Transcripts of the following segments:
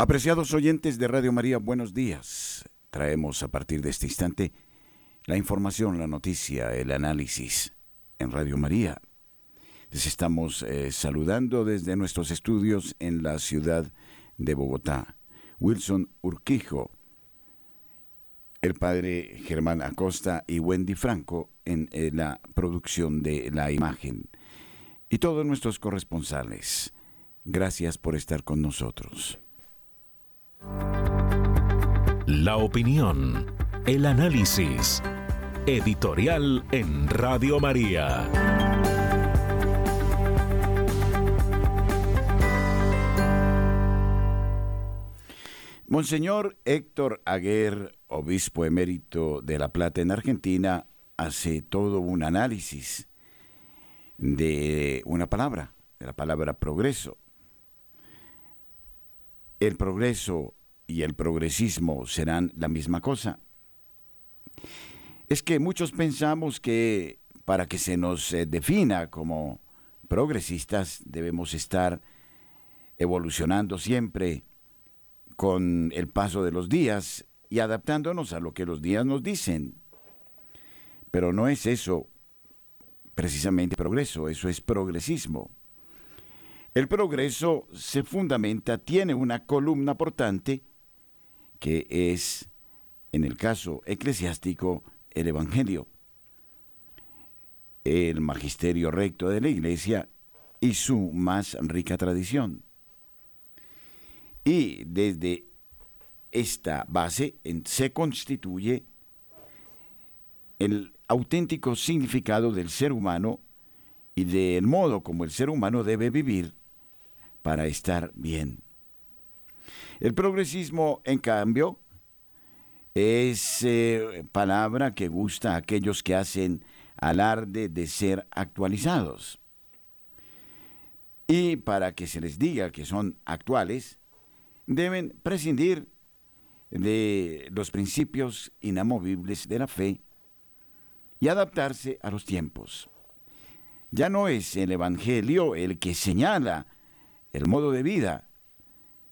Apreciados oyentes de Radio María, buenos días. Traemos a partir de este instante la información, la noticia, el análisis en Radio María. Les estamos eh, saludando desde nuestros estudios en la ciudad de Bogotá. Wilson Urquijo, el padre Germán Acosta y Wendy Franco en eh, la producción de la imagen. Y todos nuestros corresponsales. Gracias por estar con nosotros. La opinión, el análisis, editorial en Radio María. Monseñor Héctor Aguer, obispo emérito de La Plata en Argentina, hace todo un análisis de una palabra, de la palabra progreso. El progreso y el progresismo serán la misma cosa. Es que muchos pensamos que para que se nos eh, defina como progresistas debemos estar evolucionando siempre con el paso de los días y adaptándonos a lo que los días nos dicen. Pero no es eso precisamente progreso, eso es progresismo. El progreso se fundamenta, tiene una columna portante que es, en el caso eclesiástico, el Evangelio, el magisterio recto de la Iglesia y su más rica tradición. Y desde esta base se constituye el auténtico significado del ser humano y del modo como el ser humano debe vivir para estar bien. El progresismo, en cambio, es eh, palabra que gusta a aquellos que hacen alarde de ser actualizados. Y para que se les diga que son actuales, deben prescindir de los principios inamovibles de la fe y adaptarse a los tiempos. Ya no es el Evangelio el que señala el modo de vida,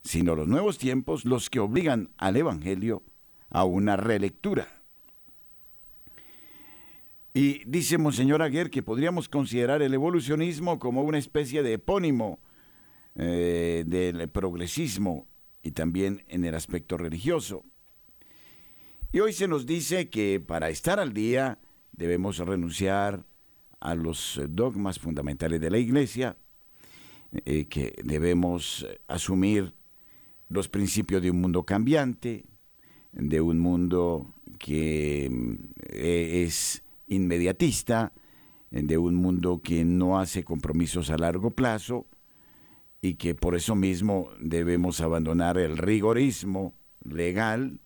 sino los nuevos tiempos los que obligan al Evangelio a una relectura. Y dice Monseñor Aguer que podríamos considerar el evolucionismo como una especie de epónimo eh, del progresismo y también en el aspecto religioso. Y hoy se nos dice que para estar al día debemos renunciar a los dogmas fundamentales de la Iglesia, eh, que debemos asumir los principios de un mundo cambiante, de un mundo que eh, es inmediatista, de un mundo que no hace compromisos a largo plazo y que por eso mismo debemos abandonar el rigorismo legal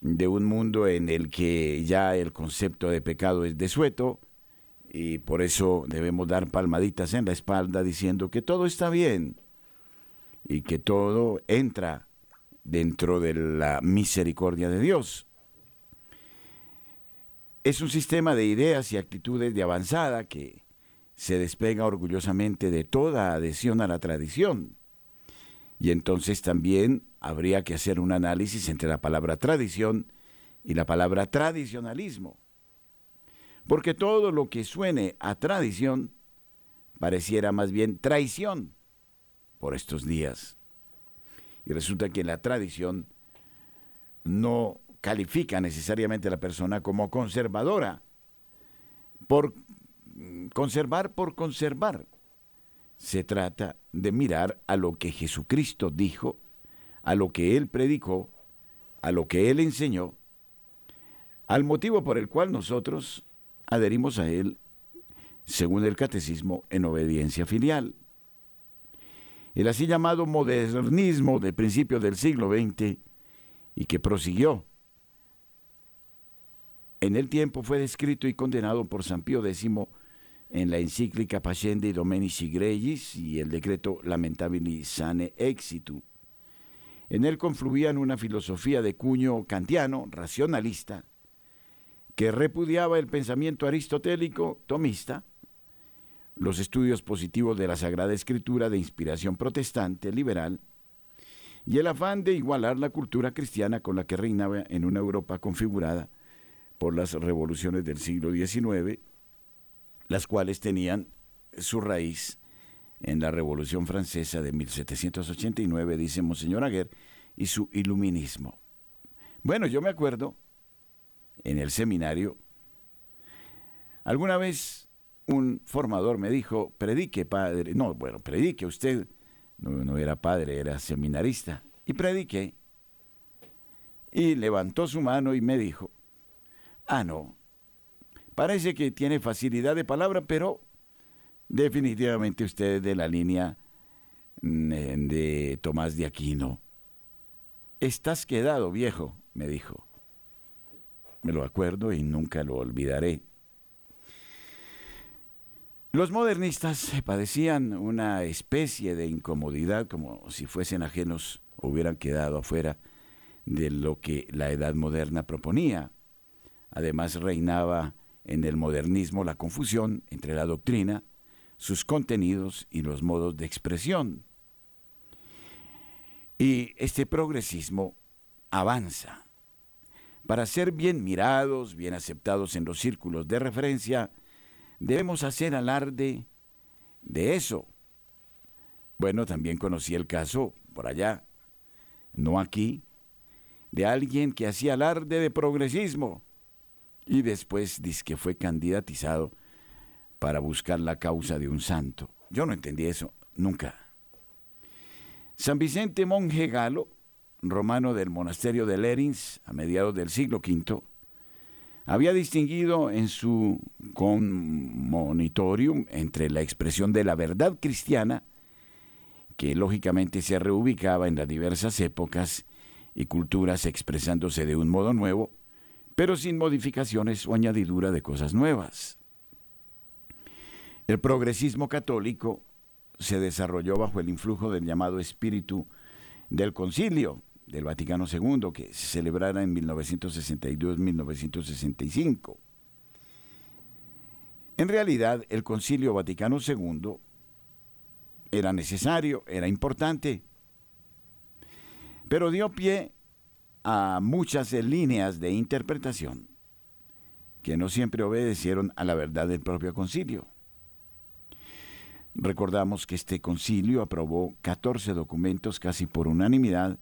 de un mundo en el que ya el concepto de pecado es desueto y por eso debemos dar palmaditas en la espalda diciendo que todo está bien y que todo entra dentro de la misericordia de Dios. Es un sistema de ideas y actitudes de avanzada que se despega orgullosamente de toda adhesión a la tradición. Y entonces también habría que hacer un análisis entre la palabra tradición y la palabra tradicionalismo. Porque todo lo que suene a tradición pareciera más bien traición por estos días. Y resulta que la tradición no califica necesariamente a la persona como conservadora, por conservar por conservar. Se trata de mirar a lo que Jesucristo dijo, a lo que Él predicó, a lo que Él enseñó, al motivo por el cual nosotros adherimos a Él, según el catecismo, en obediencia filial. El así llamado modernismo de principios del siglo XX y que prosiguió en el tiempo fue descrito y condenado por San Pío X en la encíclica Pascendi Domenici Gregis y el decreto Lamentabili Sane Exitu. En él confluían una filosofía de cuño kantiano, racionalista, que repudiaba el pensamiento aristotélico tomista, los estudios positivos de la Sagrada Escritura de inspiración protestante liberal, y el afán de igualar la cultura cristiana con la que reinaba en una Europa configurada por las revoluciones del siglo XIX, las cuales tenían su raíz en la Revolución Francesa de 1789, dice Monseñor Aguer, y su iluminismo. Bueno, yo me acuerdo en el seminario, alguna vez un formador me dijo, predique padre, no, bueno, predique usted, no, no era padre, era seminarista, y prediqué, y levantó su mano y me dijo, ah, no, parece que tiene facilidad de palabra, pero definitivamente usted es de la línea mm, de Tomás de Aquino. Estás quedado, viejo, me dijo. Me lo acuerdo y nunca lo olvidaré. Los modernistas padecían una especie de incomodidad como si fuesen ajenos hubieran quedado afuera de lo que la edad moderna proponía. Además reinaba en el modernismo la confusión entre la doctrina, sus contenidos y los modos de expresión. Y este progresismo avanza. Para ser bien mirados, bien aceptados en los círculos de referencia, debemos hacer alarde de eso. Bueno, también conocí el caso por allá, no aquí, de alguien que hacía alarde de progresismo y después dice que fue candidatizado para buscar la causa de un santo. Yo no entendí eso, nunca. San Vicente Monje Galo, romano del monasterio de Lerins a mediados del siglo V, había distinguido en su conmonitorium entre la expresión de la verdad cristiana, que lógicamente se reubicaba en las diversas épocas y culturas expresándose de un modo nuevo, pero sin modificaciones o añadidura de cosas nuevas. El progresismo católico se desarrolló bajo el influjo del llamado espíritu del concilio del Vaticano II, que se celebrara en 1962-1965. En realidad, el concilio Vaticano II era necesario, era importante, pero dio pie a muchas líneas de interpretación que no siempre obedecieron a la verdad del propio concilio. Recordamos que este concilio aprobó 14 documentos casi por unanimidad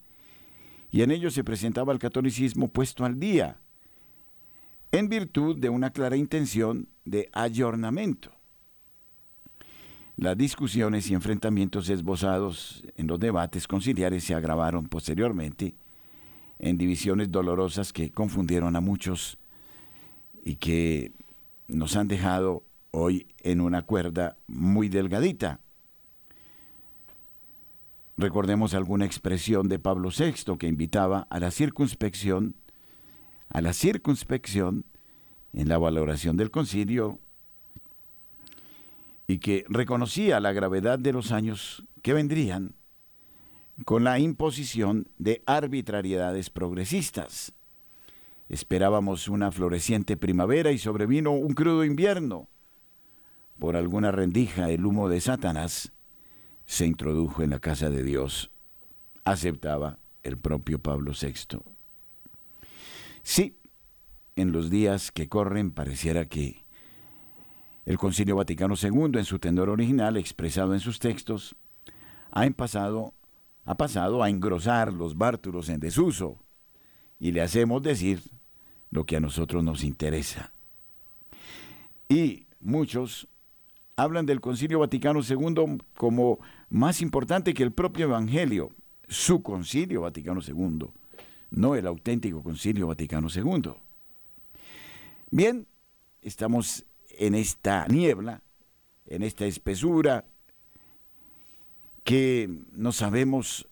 y en ellos se presentaba el catolicismo puesto al día, en virtud de una clara intención de ayornamiento. Las discusiones y enfrentamientos esbozados en los debates conciliares se agravaron posteriormente en divisiones dolorosas que confundieron a muchos y que nos han dejado hoy en una cuerda muy delgadita. Recordemos alguna expresión de Pablo VI que invitaba a la circunspección, a la circunspección en la valoración del concilio y que reconocía la gravedad de los años que vendrían con la imposición de arbitrariedades progresistas. Esperábamos una floreciente primavera y sobrevino un crudo invierno por alguna rendija el humo de Satanás se introdujo en la casa de Dios, aceptaba el propio Pablo VI. Sí, en los días que corren pareciera que el Concilio Vaticano II, en su tenor original, expresado en sus textos, ha pasado, ha pasado a engrosar los bártulos en desuso y le hacemos decir lo que a nosotros nos interesa. Y muchos hablan del Concilio Vaticano II como más importante que el propio Evangelio, su Concilio Vaticano II, no el auténtico Concilio Vaticano II. Bien, estamos en esta niebla, en esta espesura, que no sabemos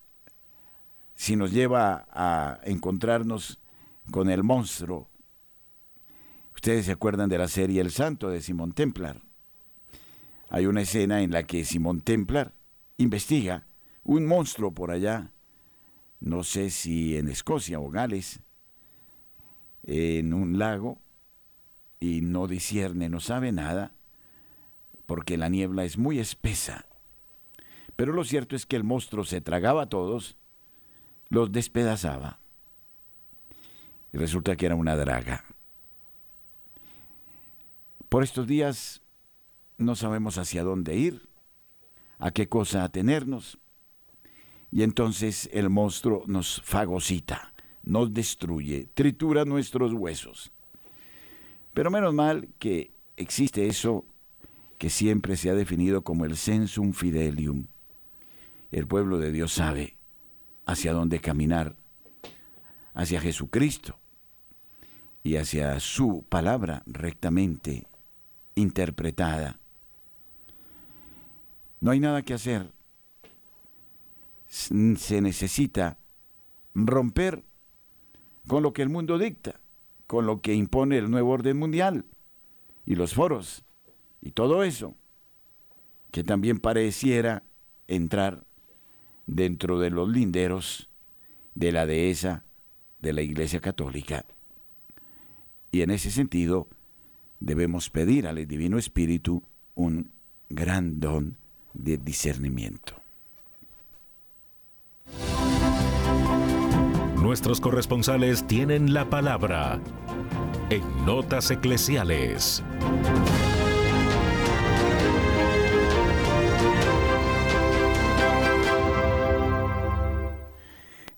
si nos lleva a encontrarnos con el monstruo. Ustedes se acuerdan de la serie El Santo de Simón Templar hay una escena en la que Simón Templar investiga un monstruo por allá, no sé si en Escocia o Gales, en un lago, y no discierne, no sabe nada, porque la niebla es muy espesa. Pero lo cierto es que el monstruo se tragaba a todos los despedazaba. Y resulta que era una draga. Por estos días no sabemos hacia dónde ir, a qué cosa atenernos, y entonces el monstruo nos fagocita, nos destruye, tritura nuestros huesos. Pero menos mal que existe eso que siempre se ha definido como el sensum fidelium. El pueblo de Dios sabe hacia dónde caminar, hacia Jesucristo y hacia su palabra rectamente interpretada. No hay nada que hacer. Se necesita romper con lo que el mundo dicta, con lo que impone el nuevo orden mundial y los foros y todo eso, que también pareciera entrar dentro de los linderos de la dehesa de la Iglesia Católica. Y en ese sentido debemos pedir al Divino Espíritu un gran don de discernimiento. Nuestros corresponsales tienen la palabra en Notas Eclesiales.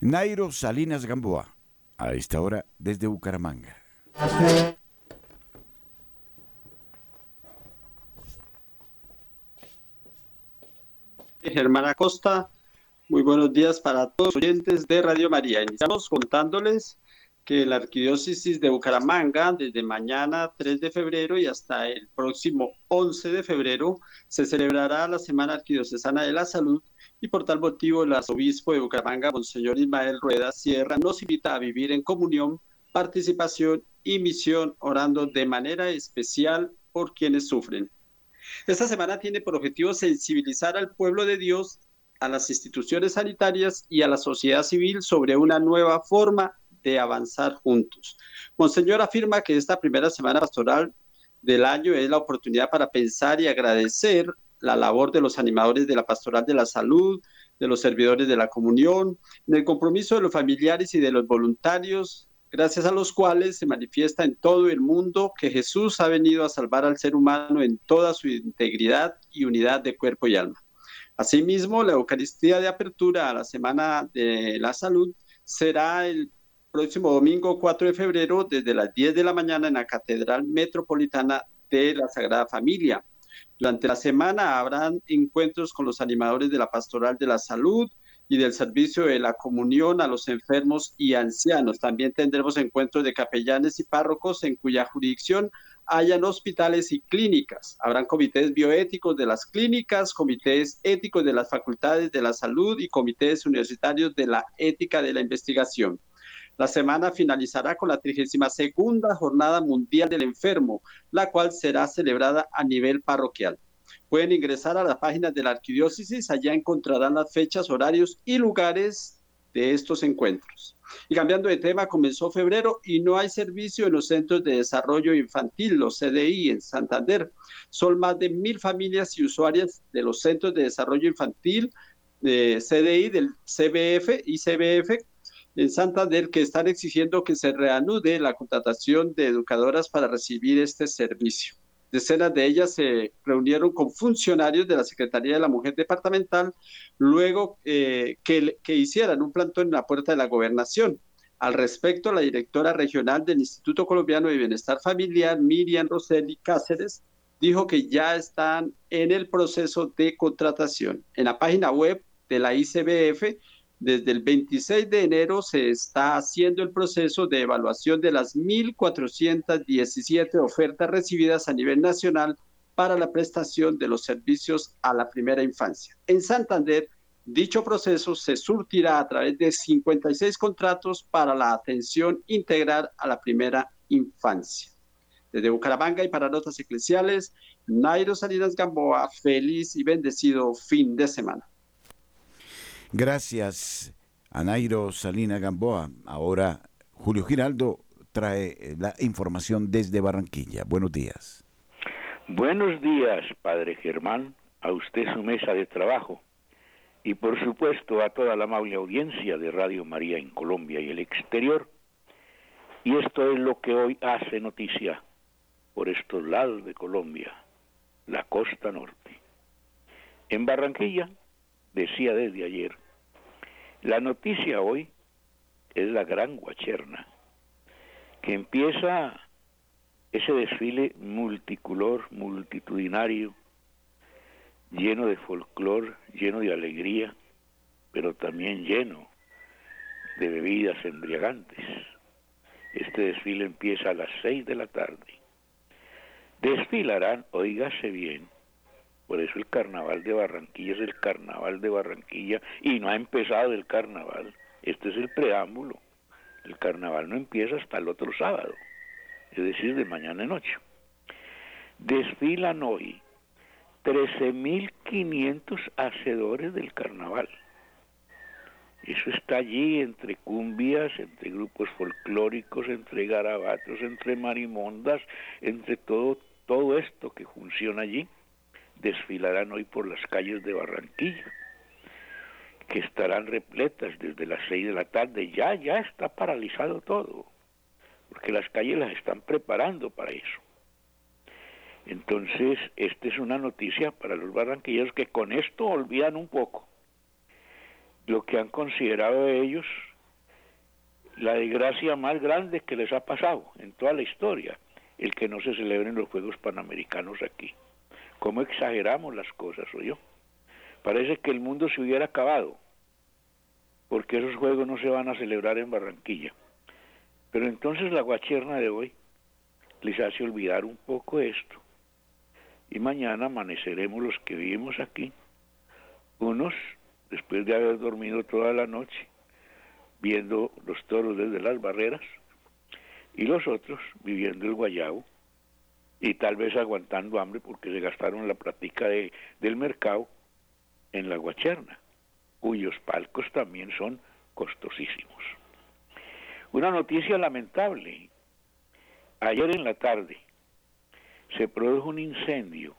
Nairo Salinas Gamboa, a esta hora desde Bucaramanga. Germán Acosta, muy buenos días para todos los oyentes de Radio María. Iniciamos contándoles que la Arquidiócesis de Bucaramanga, desde mañana 3 de febrero y hasta el próximo 11 de febrero, se celebrará la Semana Arquidiocesana de la Salud y por tal motivo el arzobispo de Bucaramanga, Monseñor Ismael Rueda Sierra, nos invita a vivir en comunión, participación y misión, orando de manera especial por quienes sufren. Esta semana tiene por objetivo sensibilizar al pueblo de Dios, a las instituciones sanitarias y a la sociedad civil sobre una nueva forma de avanzar juntos. Monseñor afirma que esta primera semana pastoral del año es la oportunidad para pensar y agradecer la labor de los animadores de la pastoral de la salud, de los servidores de la comunión, en el compromiso de los familiares y de los voluntarios, gracias a los cuales se manifiesta en todo el mundo que Jesús ha venido a salvar al ser humano en toda su integridad y unidad de cuerpo y alma. Asimismo, la Eucaristía de apertura a la Semana de la Salud será el próximo domingo 4 de febrero desde las 10 de la mañana en la Catedral Metropolitana de la Sagrada Familia. Durante la semana habrán encuentros con los animadores de la Pastoral de la Salud y del Servicio de la Comunión a los enfermos y ancianos. También tendremos encuentros de capellanes y párrocos en cuya jurisdicción hayan hospitales y clínicas. Habrán comités bioéticos de las clínicas, comités éticos de las facultades de la salud y comités universitarios de la ética de la investigación. La semana finalizará con la 32 Jornada Mundial del Enfermo, la cual será celebrada a nivel parroquial. Pueden ingresar a la página de la arquidiócesis, allá encontrarán las fechas, horarios y lugares de estos encuentros. Y cambiando de tema, comenzó febrero y no hay servicio en los centros de desarrollo infantil, los CDI en Santander. Son más de mil familias y usuarias de los centros de desarrollo infantil de CDI, del CBF y CBF en Santander que están exigiendo que se reanude la contratación de educadoras para recibir este servicio. Decenas de ellas se reunieron con funcionarios de la Secretaría de la Mujer Departamental luego eh, que, que hicieran un plantón en la puerta de la gobernación. Al respecto, la directora regional del Instituto Colombiano de Bienestar Familiar, Miriam Roseli Cáceres, dijo que ya están en el proceso de contratación. En la página web de la ICBF desde el 26 de enero se está haciendo el proceso de evaluación de las 1.417 ofertas recibidas a nivel nacional para la prestación de los servicios a la primera infancia. En Santander, dicho proceso se surtirá a través de 56 contratos para la atención integral a la primera infancia. Desde Bucaramanga y para Notas Eclesiales, Nairo Salinas Gamboa, feliz y bendecido fin de semana. Gracias a Nairo Salina Gamboa. Ahora Julio Giraldo trae la información desde Barranquilla. Buenos días. Buenos días, Padre Germán, a usted su mesa de trabajo y por supuesto a toda la amable audiencia de Radio María en Colombia y el exterior. Y esto es lo que hoy hace noticia por estos lados de Colombia, la costa norte. En Barranquilla, decía desde ayer, la noticia hoy es la gran guacherna, que empieza ese desfile multicolor, multitudinario, lleno de folclor, lleno de alegría, pero también lleno de bebidas embriagantes. Este desfile empieza a las seis de la tarde. Desfilarán, oígase bien, por eso el carnaval de Barranquilla es el carnaval de Barranquilla y no ha empezado el carnaval. Este es el preámbulo. El carnaval no empieza hasta el otro sábado, es decir, de mañana en noche. Desfilan hoy 13.500 hacedores del carnaval. Eso está allí entre cumbias, entre grupos folclóricos, entre garabatos, entre marimondas, entre todo, todo esto que funciona allí, desfilarán hoy por las calles de Barranquilla, que estarán repletas desde las seis de la tarde. Ya, ya está paralizado todo, porque las calles las están preparando para eso. Entonces, esta es una noticia para los barranquilleros que con esto olvidan un poco lo que han considerado ellos la desgracia más grande que les ha pasado en toda la historia, el que no se celebren los Juegos Panamericanos aquí. ¿Cómo exageramos las cosas, yo? Parece que el mundo se hubiera acabado, porque esos Juegos no se van a celebrar en Barranquilla. Pero entonces la guacherna de hoy les hace olvidar un poco esto y mañana amaneceremos los que vivimos aquí, unos después de haber dormido toda la noche, viendo los toros desde las barreras, y los otros viviendo el guayabo, y tal vez aguantando hambre porque se gastaron la práctica de, del mercado en la guacherna, cuyos palcos también son costosísimos. Una noticia lamentable. Ayer en la tarde, se produjo un incendio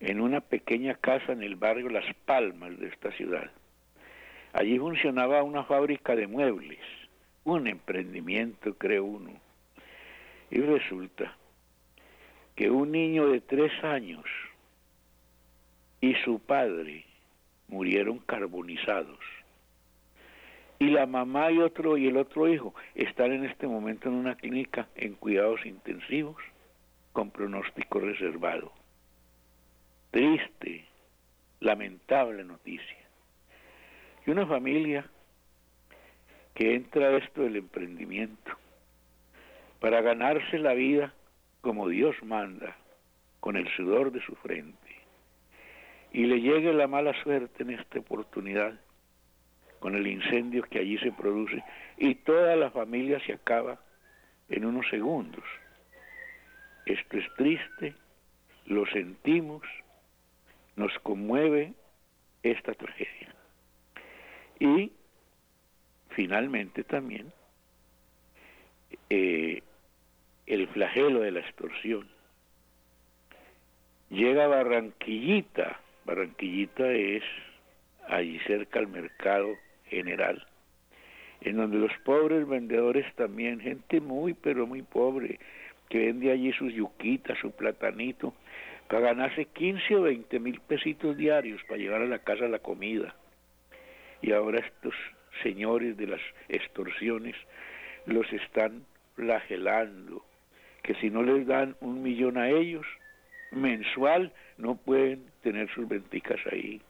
en una pequeña casa en el barrio Las Palmas de esta ciudad. Allí funcionaba una fábrica de muebles, un emprendimiento, creo uno. Y resulta que un niño de tres años y su padre murieron carbonizados. Y la mamá y otro y el otro hijo están en este momento en una clínica en cuidados intensivos con pronóstico reservado. Triste, lamentable noticia. Y una familia que entra a esto del emprendimiento para ganarse la vida como Dios manda, con el sudor de su frente, y le llegue la mala suerte en esta oportunidad, con el incendio que allí se produce, y toda la familia se acaba en unos segundos. Esto es triste, lo sentimos, nos conmueve esta tragedia. Y finalmente también eh, el flagelo de la extorsión. Llega Barranquillita, Barranquillita es allí cerca al mercado general, en donde los pobres vendedores también, gente muy pero muy pobre, que vende allí sus yuquitas, su platanito, para ganarse 15 o 20 mil pesitos diarios para llevar a la casa la comida. Y ahora estos señores de las extorsiones los están flagelando, que si no les dan un millón a ellos, mensual, no pueden tener sus venticas ahí.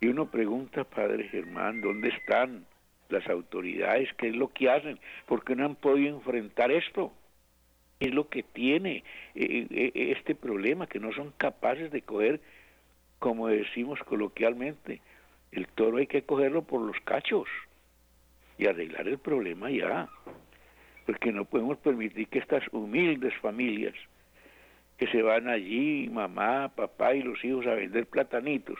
Y uno pregunta, Padre Germán, ¿dónde están las autoridades? ¿Qué es lo que hacen? ¿Por qué no han podido enfrentar esto? es lo que tiene eh, eh, este problema, que no son capaces de coger, como decimos coloquialmente, el toro hay que cogerlo por los cachos y arreglar el problema ya, porque no podemos permitir que estas humildes familias que se van allí, mamá, papá y los hijos a vender platanitos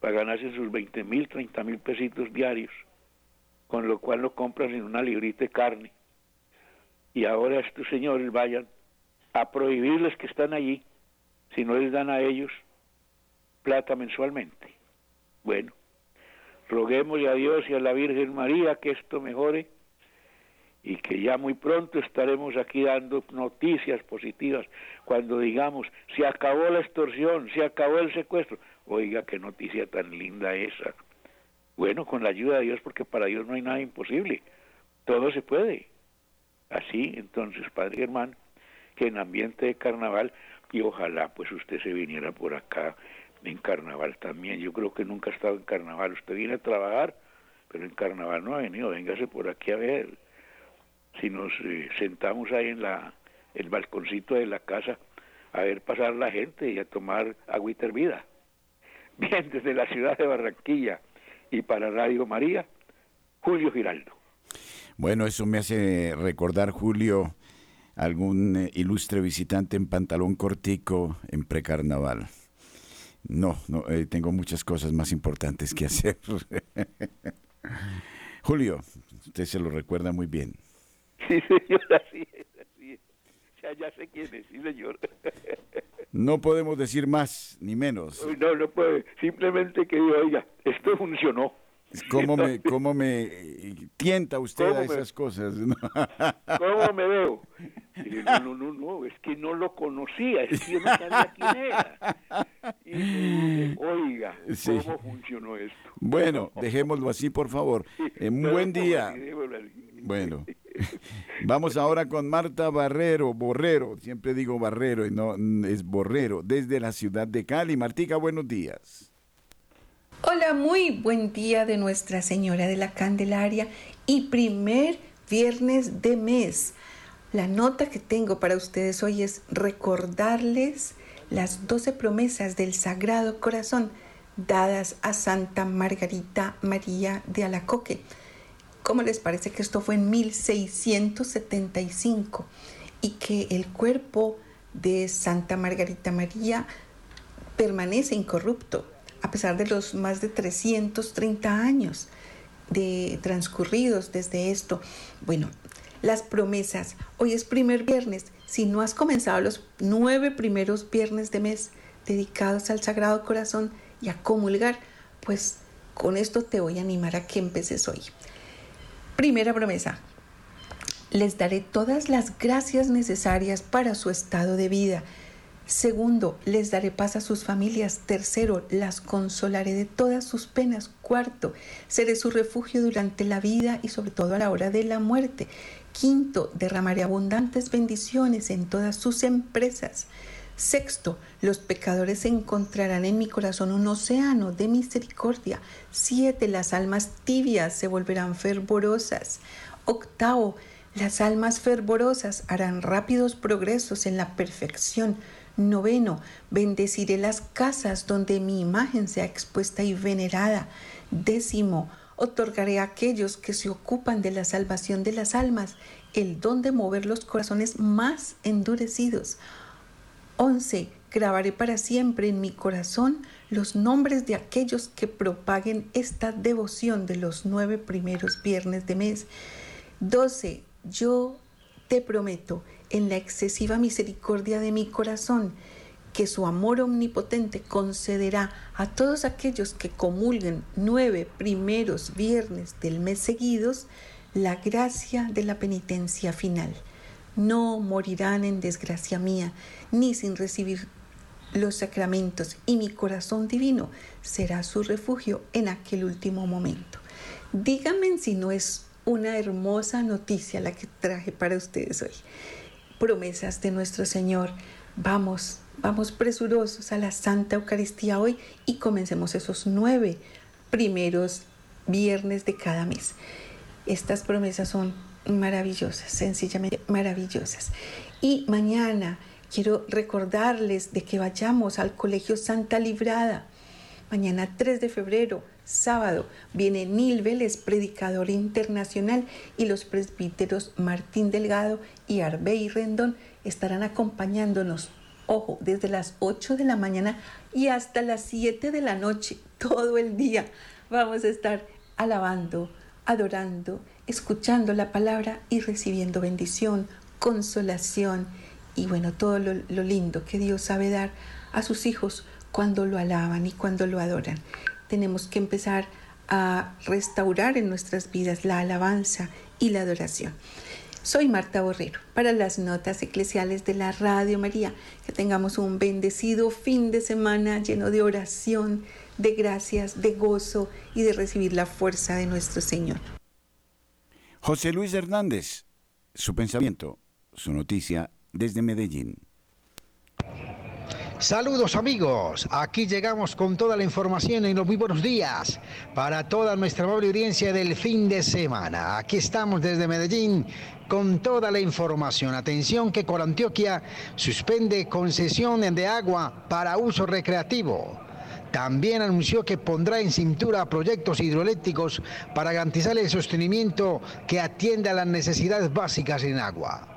para ganarse sus 20 mil, 30 mil pesitos diarios, con lo cual lo compran en una librita de carne y ahora estos señores vayan a prohibirles que están allí si no les dan a ellos plata mensualmente. Bueno, roguémosle a Dios y a la Virgen María que esto mejore y que ya muy pronto estaremos aquí dando noticias positivas cuando digamos se acabó la extorsión, se acabó el secuestro. Oiga, qué noticia tan linda esa. Bueno, con la ayuda de Dios, porque para Dios no hay nada imposible, todo se puede. Así, entonces, Padre Germán, que en ambiente de carnaval, y ojalá pues usted se viniera por acá en carnaval también. Yo creo que nunca ha estado en carnaval. Usted viene a trabajar, pero en carnaval no ha venido. Véngase por aquí a ver si nos eh, sentamos ahí en la el balconcito de la casa a ver pasar la gente y a tomar agüita hervida. Bien, desde la ciudad de Barranquilla y para Radio María, Julio Giraldo. Bueno, eso me hace recordar, Julio, algún eh, ilustre visitante en pantalón cortico en precarnaval. No, no, eh, tengo muchas cosas más importantes que hacer. Julio, usted se lo recuerda muy bien. Sí, señor, así es, así es. Ya, ya sé quién es, sí, señor. No podemos decir más ni menos. No, no puede. Simplemente que diga, oiga, esto funcionó. ¿Cómo me, cómo me tienta usted a esas cosas? ¿Cómo me veo? no, no, no, no, es que no lo conocía, es que yo no sabía quién era. Y oiga, ¿cómo funcionó esto? Bueno, dejémoslo así, por favor. Un buen día. Bueno. Vamos ahora con Marta Barrero, Borrero, siempre digo Barrero y no es Borrero, desde la ciudad de Cali. Martica, buenos días. Hola, muy buen día de Nuestra Señora de la Candelaria y primer viernes de mes. La nota que tengo para ustedes hoy es recordarles las doce promesas del Sagrado Corazón dadas a Santa Margarita María de Alacoque ¿Cómo les parece que esto fue en 1675 y que el cuerpo de Santa Margarita María permanece incorrupto a pesar de los más de 330 años de transcurridos desde esto? Bueno, las promesas. Hoy es primer viernes. Si no has comenzado los nueve primeros viernes de mes dedicados al Sagrado Corazón y a comulgar, pues con esto te voy a animar a que empeces hoy. Primera promesa. Les daré todas las gracias necesarias para su estado de vida. Segundo, les daré paz a sus familias. Tercero, las consolaré de todas sus penas. Cuarto, seré su refugio durante la vida y sobre todo a la hora de la muerte. Quinto, derramaré abundantes bendiciones en todas sus empresas. Sexto, los pecadores encontrarán en mi corazón un océano de misericordia. Siete, las almas tibias se volverán fervorosas. Octavo, las almas fervorosas harán rápidos progresos en la perfección. Noveno, bendeciré las casas donde mi imagen sea expuesta y venerada. Décimo, otorgaré a aquellos que se ocupan de la salvación de las almas el don de mover los corazones más endurecidos. 11. Grabaré para siempre en mi corazón los nombres de aquellos que propaguen esta devoción de los nueve primeros viernes de mes. 12. Yo te prometo, en la excesiva misericordia de mi corazón, que su amor omnipotente concederá a todos aquellos que comulguen nueve primeros viernes del mes seguidos la gracia de la penitencia final no morirán en desgracia mía, ni sin recibir los sacramentos, y mi corazón divino será su refugio en aquel último momento. Díganme si no es una hermosa noticia la que traje para ustedes hoy. Promesas de nuestro Señor. Vamos, vamos presurosos a la Santa Eucaristía hoy y comencemos esos nueve primeros viernes de cada mes. Estas promesas son maravillosas, sencillamente maravillosas. Y mañana quiero recordarles de que vayamos al Colegio Santa Librada. Mañana 3 de febrero, sábado, viene Nil Vélez, predicador internacional, y los presbíteros Martín Delgado y Arbey Rendón estarán acompañándonos, ojo, desde las 8 de la mañana y hasta las 7 de la noche, todo el día. Vamos a estar alabando, adorando escuchando la palabra y recibiendo bendición, consolación y bueno, todo lo, lindo que Dios sabe dar a sus hijos cuando lo alaban y cuando lo adoran. tenemos que empezar a restaurar en nuestras vidas la alabanza y la adoración. Soy Marta Borrero para las notas eclesiales de la Radio María. Que tengamos un bendecido fin de semana lleno de oración, de gracias, de gozo y de recibir la fuerza de nuestro Señor. José Luis Hernández, su pensamiento, su noticia desde Medellín. Saludos amigos, aquí llegamos con toda la información en los muy buenos días para toda nuestra amable audiencia del fin de semana. Aquí estamos desde Medellín con toda la información. Atención que Antioquia suspende concesión de agua para uso recreativo. También anunció que pondrá en cintura proyectos hidroeléctricos para garantizar el sostenimiento que atienda a las necesidades básicas en agua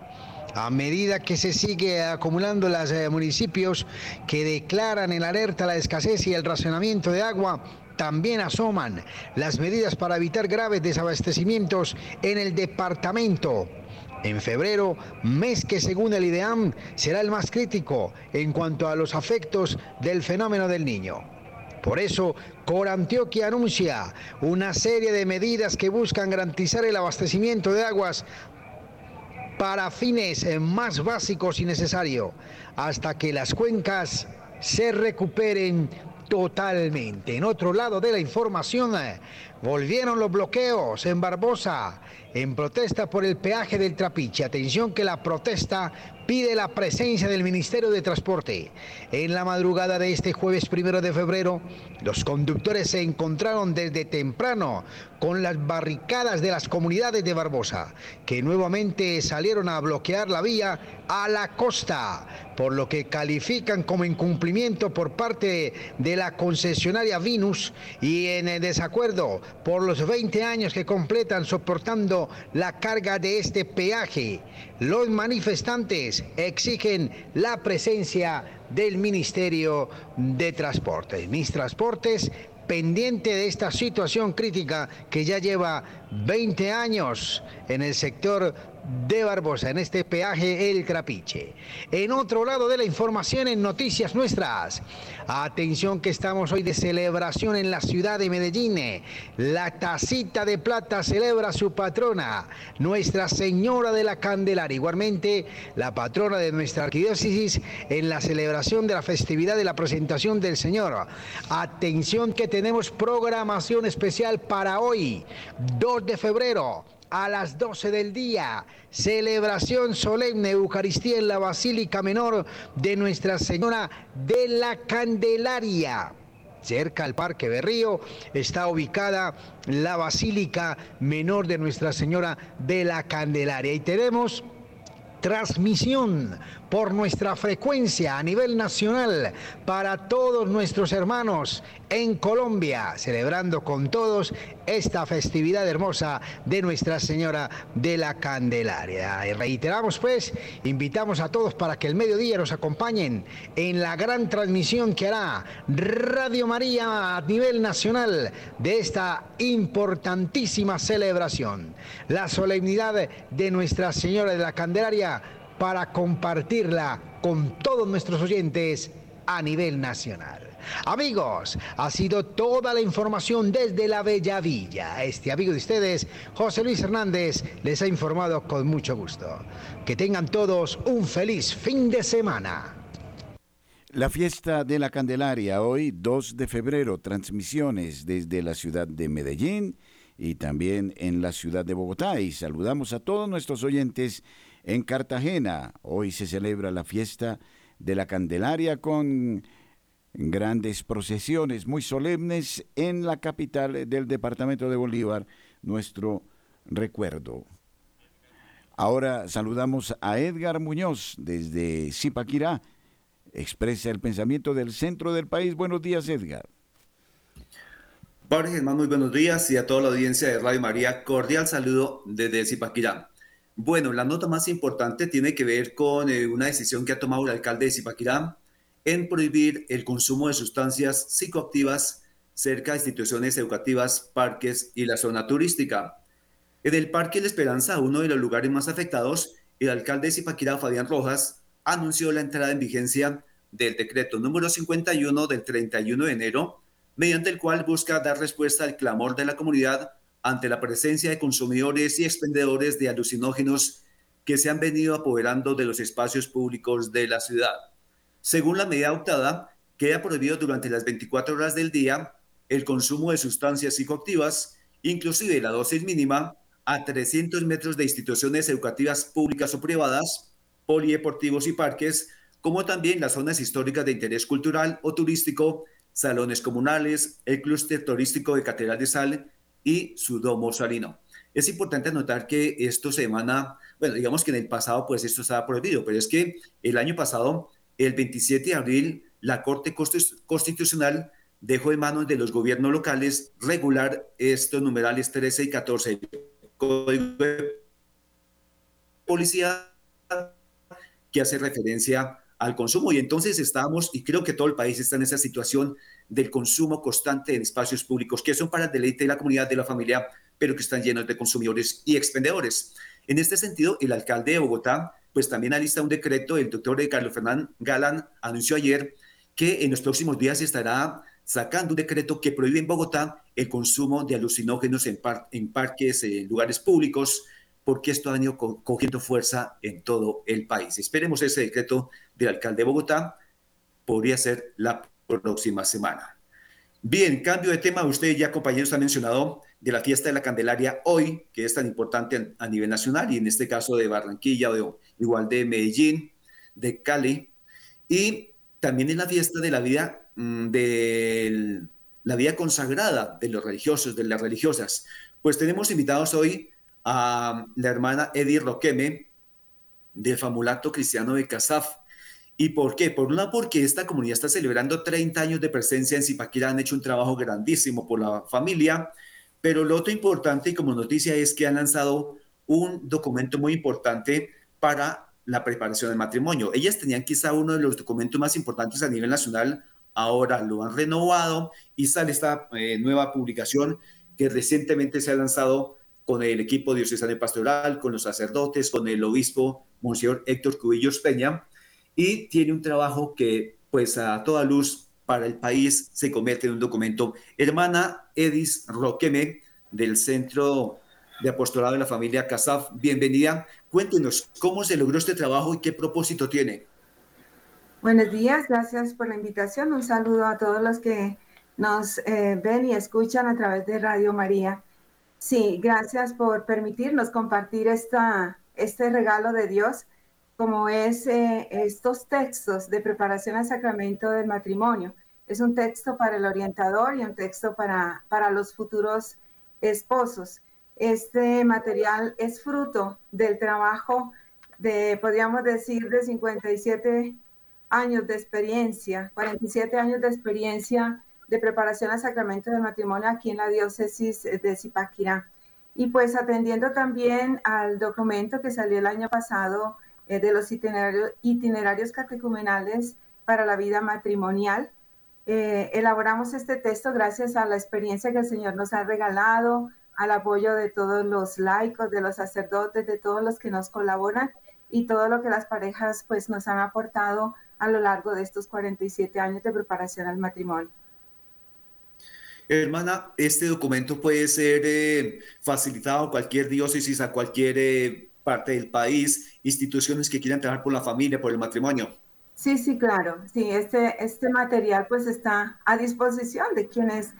a medida que se sigue acumulando los eh, municipios que declaran en alerta la escasez y el racionamiento de agua, también asoman las medidas para evitar graves desabastecimientos en el departamento. En febrero, mes que según el IDEAM será el más crítico en cuanto a los afectos del fenómeno del niño. Por eso, Cor Antioquia anuncia una serie de medidas que buscan garantizar el abastecimiento de aguas para fines eh, más básicos y necesarios, hasta que las cuencas se recuperen totalmente. En otro lado de la información, eh, volvieron los bloqueos en Barbosa en protesta por el peaje del Trapiche. Atención que la protesta pide la presencia del Ministerio de Transporte. En la madrugada de este jueves primero de febrero, los conductores se encontraron desde temprano con las barricadas de las comunidades de Barbosa, que nuevamente salieron a bloquear la vía a la costa, por lo que califican como incumplimiento por parte de la concesionaria Vinus y en desacuerdo por los 20 años que completan soportando la carga de este peaje. Los manifestantes exigen la presencia del Ministerio de Transportes. Mis transportes pendiente de esta situación crítica que ya lleva 20 años en el sector de Barbosa, en este peaje El Trapiche. En otro lado de la información, en noticias nuestras, atención que estamos hoy de celebración en la ciudad de Medellín. La tacita de plata celebra su patrona, Nuestra Señora de la Candelaria. Igualmente, la patrona de nuestra arquidiócesis en la celebración de la festividad de la presentación del Señor. Atención que tenemos programación especial para hoy, 2 de febrero a las 12 del día. Celebración solemne Eucaristía en la Basílica Menor de Nuestra Señora de la Candelaria. Cerca al Parque Berrío está ubicada la Basílica Menor de Nuestra Señora de la Candelaria. Y tenemos transmisión por nuestra frecuencia a nivel nacional para todos nuestros hermanos en Colombia, celebrando con todos esta festividad hermosa de Nuestra Señora de la Candelaria. Y reiteramos pues, invitamos a todos para que el mediodía nos acompañen en la gran transmisión que hará Radio María a nivel nacional de esta importantísima celebración, la solemnidad de Nuestra Señora de la Candelaria para compartirla con todos nuestros oyentes a nivel nacional. Amigos, ha sido toda la información desde la Bella Villa. Este amigo de ustedes, José Luis Hernández, les ha informado con mucho gusto. Que tengan todos un feliz fin de semana. La fiesta de la Candelaria, hoy 2 de febrero, transmisiones desde la ciudad de Medellín y también en la ciudad de Bogotá. Y saludamos a todos nuestros oyentes en Cartagena, hoy se celebra la fiesta de la Candelaria con grandes procesiones muy solemnes en la capital del departamento de Bolívar, nuestro recuerdo. Ahora saludamos a Edgar Muñoz desde Zipaquirá. Expresa el pensamiento del centro del país. Buenos días, Edgar. Padre Germán, muy buenos días y a toda la audiencia de Radio María, cordial saludo desde Zipaquirá. Bueno, la nota más importante tiene que ver con eh, una decisión que ha tomado el alcalde de Zipaquirá en prohibir el consumo de sustancias psicoactivas cerca de instituciones educativas, parques y la zona turística. En el Parque La Esperanza, uno de los lugares más afectados, el alcalde de Zipaquirá, Fabián Rojas, anunció la entrada en vigencia del decreto número 51 del 31 de enero mediante el cual busca dar respuesta al clamor de la comunidad ante la presencia de consumidores y expendedores de alucinógenos que se han venido apoderando de los espacios públicos de la ciudad. Según la medida adoptada, queda prohibido durante las 24 horas del día el consumo de sustancias psicoactivas, inclusive la dosis mínima, a 300 metros de instituciones educativas públicas o privadas, polideportivos y parques, como también las zonas históricas de interés cultural o turístico, salones comunales, el clúster turístico de Catedral de Sal y su domo salino. Es importante notar que esto se emana, bueno, digamos que en el pasado pues esto estaba prohibido, pero es que el año pasado, el 27 de abril, la Corte Constitucional dejó en manos de los gobiernos locales regular estos numerales 13 y 14 Código de Policía que hace referencia al consumo. Y entonces estamos, y creo que todo el país está en esa situación del consumo constante en espacios públicos, que son para el deleite de la comunidad, de la familia, pero que están llenos de consumidores y expendedores. En este sentido, el alcalde de Bogotá, pues también alista un decreto, el doctor Carlos Fernán Galán anunció ayer que en los próximos días estará sacando un decreto que prohíbe en Bogotá el consumo de alucinógenos en, en parques, en lugares públicos, porque esto ha venido cogiendo fuerza en todo el país. Esperemos ese decreto del alcalde de Bogotá, podría ser la próxima semana. Bien, cambio de tema, usted ya compañeros ha mencionado de la fiesta de la Candelaria hoy, que es tan importante a nivel nacional y en este caso de Barranquilla o igual de Medellín, de Cali, y también es la fiesta de la vida Mm, de la vida consagrada de los religiosos, de las religiosas. Pues tenemos invitados hoy a la hermana Edith Roqueme del Famulato Cristiano de Casaf. ¿Y por qué? Por una, porque esta comunidad está celebrando 30 años de presencia en Zipaquirá, han hecho un trabajo grandísimo por la familia, pero lo otro importante y como noticia es que han lanzado un documento muy importante para la preparación del matrimonio. Ellas tenían quizá uno de los documentos más importantes a nivel nacional ahora lo han renovado y sale esta eh, nueva publicación que recientemente se ha lanzado con el equipo diocesano pastoral, con los sacerdotes, con el obispo Monseñor Héctor Cubillos Peña, y tiene un trabajo que, pues a toda luz para el país, se convierte en un documento. Hermana Edis Roqueme, del Centro de Apostolado de la Familia Casaf, bienvenida. Cuéntenos cómo se logró este trabajo y qué propósito tiene. Buenos días, gracias por la invitación. Un saludo a todos los que nos eh, ven y escuchan a través de Radio María. Sí, gracias por permitirnos compartir esta, este regalo de Dios, como es eh, estos textos de preparación al sacramento del matrimonio. Es un texto para el orientador y un texto para, para los futuros esposos. Este material es fruto del trabajo de, podríamos decir, de 57 años de experiencia, 47 años de experiencia de preparación al sacramento del matrimonio aquí en la diócesis de Zipaquirá. Y pues atendiendo también al documento que salió el año pasado eh, de los itinerarios, itinerarios catecumenales para la vida matrimonial, eh, elaboramos este texto gracias a la experiencia que el Señor nos ha regalado, al apoyo de todos los laicos, de los sacerdotes, de todos los que nos colaboran y todo lo que las parejas pues nos han aportado a lo largo de estos 47 años de preparación al matrimonio. Hermana, este documento puede ser eh, facilitado a cualquier diócesis, a cualquier parte del país, instituciones que quieran trabajar por la familia, por el matrimonio. Sí, sí, claro. Sí, este, este material pues está a disposición de quienes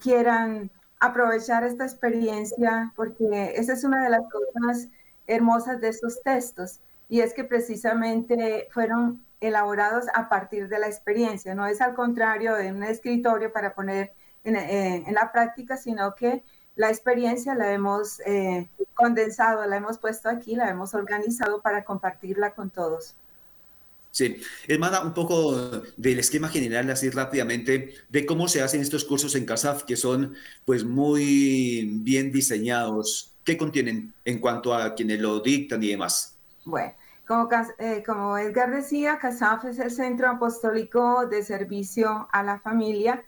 quieran aprovechar esta experiencia, porque esa es una de las cosas hermosas de estos textos, y es que precisamente fueron elaborados a partir de la experiencia, no es al contrario de un escritorio para poner en, eh, la práctica, sino que la experiencia la hemos eh, condensado, la hemos puesto aquí, la hemos organizado para compartirla con todos. Sí, hermana, un poco del esquema general, así rápidamente, de cómo se hacen estos cursos en CASAF, que son pues muy bien diseñados. ¿Qué contienen en cuanto a quienes lo dictan y demás? Bueno, eh, como, Edgar decía, CASAF es el Centro Apostólico de Servicio a la Familia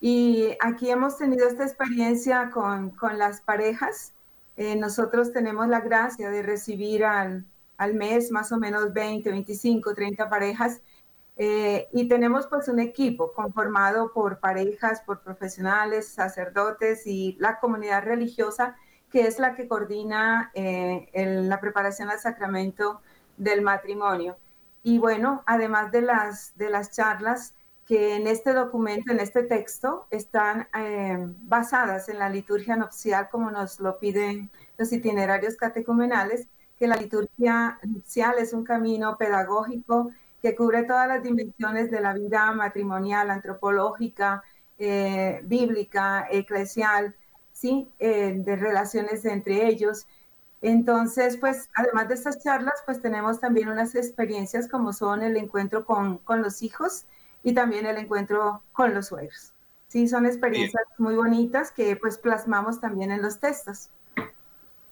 y aquí hemos tenido esta experiencia con, las parejas. Eh, nosotros tenemos la gracia de recibir al, mes más o menos 20, 25, 30 parejas Eh, y tenemos pues un equipo conformado por parejas, por profesionales, sacerdotes y la comunidad religiosa que es la que coordina eh, la preparación al sacramento del matrimonio. Y bueno, además de las, de las charlas que en este documento, en este texto, están eh, basadas en la liturgia nupcial, como nos lo piden los itinerarios catecumenales, que la liturgia nupcial es un camino pedagógico que cubre todas las dimensiones de la vida matrimonial, antropológica, eh, bíblica, eclesial, ¿sí? Eh, de relaciones entre ellos. Entonces, pues, además de estas charlas, pues tenemos también unas experiencias como son el encuentro con, con los hijos, y también el encuentro con los suegros. Sí, son experiencias muy bonitas que pues plasmamos también en los textos.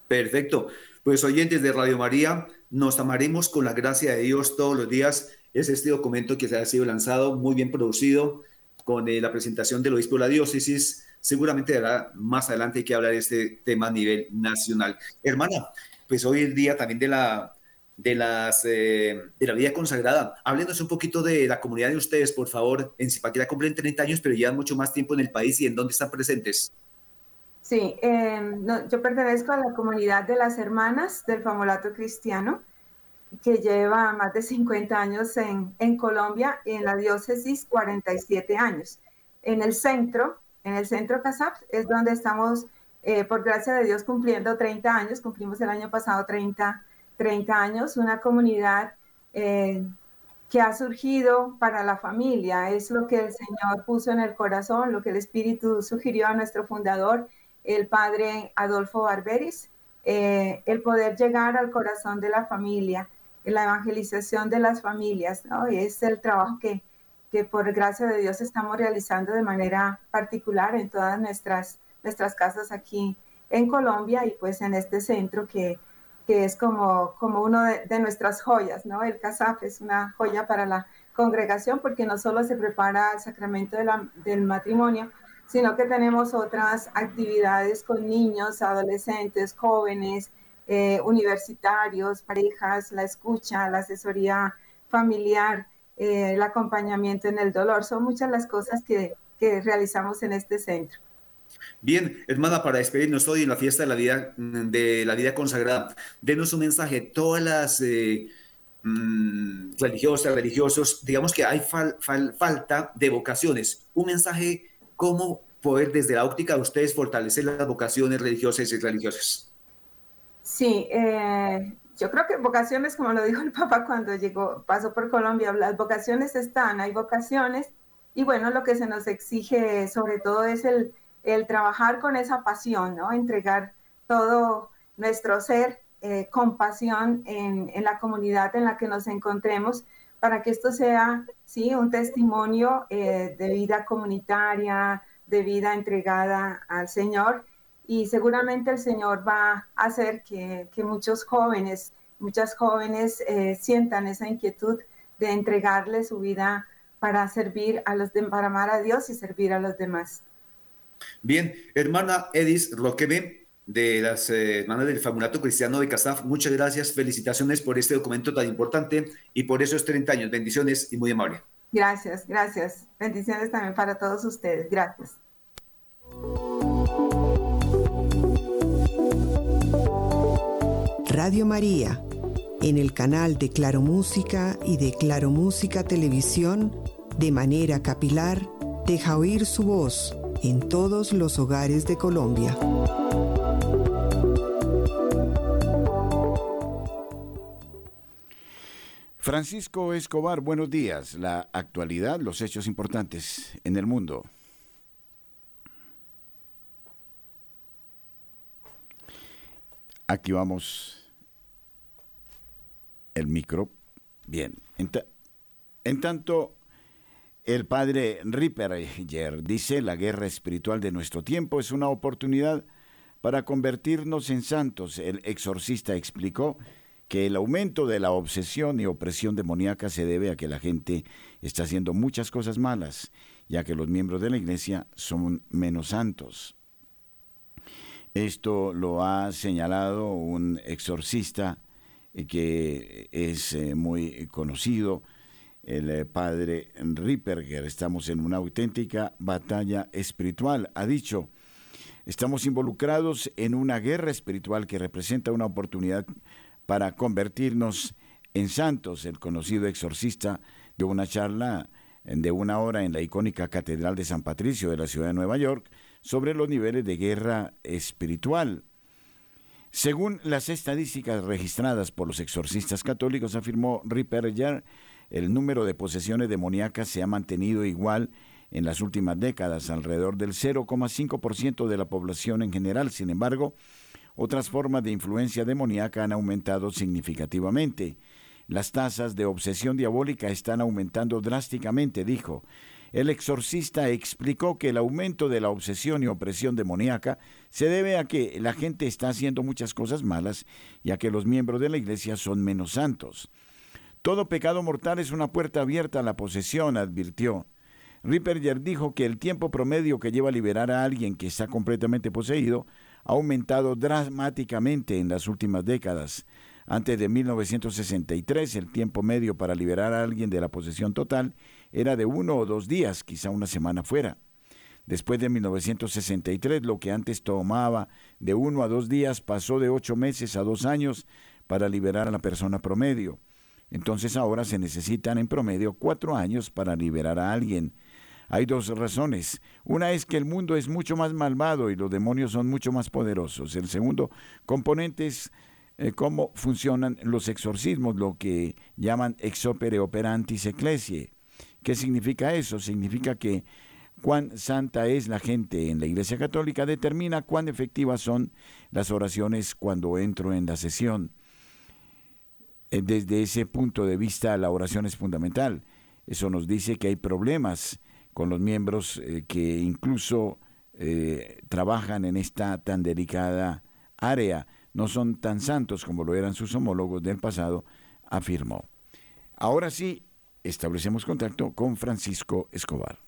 Perfecto. Pues oyentes de Radio María, nos amaremos con la gracia de Dios todos los días. Es este documento que se ha sido lanzado, muy bien producido, con eh, la presentación del obispo de la diócesis. Seguramente dará más adelante que hablar de este tema a nivel nacional. Hermana, pues hoy el día también de la de, las, eh, de la vida consagrada. Háblenos un poquito de la comunidad de ustedes, por favor. En Zipaquirá cumplen 30 años, pero llevan mucho más tiempo en el país y en dónde están presentes. Sí, em, yo pertenezco a la comunidad de las hermanas del Famolato Cristiano, que lleva más de 50 años en, en Colombia y en la diócesis 47 años. En el centro, en el centro CASAP, es donde estamos, eh, por gracia de Dios, cumpliendo 30 años. Cumplimos el año pasado 30 30 años, una comunidad eh, que ha surgido para la familia. Es lo que el Señor puso en el corazón, lo que el Espíritu sugirió a nuestro fundador, el padre Adolfo Barberis, eh, el poder llegar al corazón de la familia, la evangelización de las familias. ¿no? es el trabajo que, que por gracia de Dios estamos realizando de manera particular en todas nuestras, nuestras casas aquí en Colombia y pues en este centro que que es como, como uno de, nuestras joyas, ¿no? El CASAF es una joya para la congregación porque no solo se prepara el sacramento del matrimonio, sino que tenemos otras actividades con niños, adolescentes, jóvenes, eh, universitarios, parejas, la escucha, la asesoría familiar, eh, el acompañamiento en el dolor. Son muchas las cosas que, que realizamos en este centro. Bien, hermana, para despedirnos hoy en la fiesta de la vida, mm, de la vida consagrada, denos un mensaje. Todas las eh, mm, religiosas, religiosos, digamos que hay falta de vocaciones. Un mensaje, ¿cómo poder desde la óptica de ustedes fortalecer las vocaciones religiosas y religiosas? Sí, eh, yo creo que vocaciones, como lo dijo el Papa cuando llegó, pasó por Colombia, las vocaciones están, hay vocaciones, y bueno, lo que se nos exige sobre todo es el el trabajar con esa pasión, ¿no? Entregar todo nuestro ser eh, con pasión en, la comunidad en la que nos encontremos para que esto sea, sí, un testimonio eh, de vida comunitaria, de vida entregada al Señor. Y seguramente el Señor va a hacer que, muchos jóvenes, muchas jóvenes eh, sientan esa inquietud de entregarle su vida para servir a los, para amar a Dios y servir a los demás. Bien, hermana Edis Roquebe, de las eh, hermanas del Famulato Cristiano de Casaf, muchas gracias, felicitaciones por este documento tan importante y por esos 30 años. Bendiciones y muy amable. Gracias, gracias. Bendiciones también para todos ustedes. Gracias. Radio María, en el canal de Claro Música y de Claro Música Televisión, de manera capilar, deja oír su voz en todos los hogares de Colombia. Francisco Escobar, buenos días. La actualidad, los hechos importantes en el mundo. Aquí vamos el micro. Bien. En, tanto, el padre Ripperger dice, la guerra espiritual de nuestro tiempo es una oportunidad para convertirnos en santos. El exorcista explicó que el aumento de la obsesión y opresión demoníaca se debe a que la gente está haciendo muchas cosas malas, ya que los miembros de la iglesia son menos santos. Esto lo ha señalado un exorcista eh, que es eh, muy conocido, el eh, padre Ripperger. Estamos en una auténtica batalla espiritual. Ha dicho, estamos involucrados en una guerra espiritual que representa una oportunidad para convertirnos en santos. El conocido exorcista de una charla de una hora en la icónica Catedral de San Patricio de la ciudad de Nueva York sobre los niveles de guerra espiritual. Según las estadísticas registradas por los exorcistas católicos, afirmó Ripperger, el número de posesiones demoníacas se ha mantenido igual en las últimas décadas, alrededor del 0,5% de la población en general. Sin embargo, otras formas de influencia demoníaca han aumentado significativamente. Las tasas de obsesión diabólica están aumentando drásticamente, dijo. El exorcista explicó que el aumento de la obsesión y opresión demoníaca se debe a que la gente está haciendo muchas cosas malas y a que los miembros de la iglesia son menos santos. Todo pecado mortal es una puerta abierta a la posesión, advirtió. Ripperger dijo que el tiempo promedio que lleva a liberar a alguien que está completamente poseído ha aumentado dramáticamente en las últimas décadas. Antes de 1963, el tiempo medio para liberar a alguien de la posesión total era de uno o dos días, quizá una semana fuera. Después de 1963, lo que antes tomaba de uno a dos días pasó de ocho meses a dos años para liberar a la persona promedio. Entonces ahora se necesitan en promedio cuatro años para liberar a alguien. Hay dos razones. Una es que el mundo es mucho más malvado y los demonios son mucho más poderosos. El segundo componente es eh, cómo funcionan los exorcismos, lo que llaman ex opere operantis ecclesiae. ¿Qué significa eso? Significa que cuán santa es la gente en la Iglesia Católica determina cuán efectivas son las oraciones cuando entro en la sesión. Eh, desde ese punto de vista, la oración es fundamental. Eso nos dice que hay problemas con los miembros eh, que incluso trabajan en esta tan delicada área no son tan santos como lo eran sus homólogos del pasado, afirmó. Ahora sí, establecemos contacto con Francisco Escobar.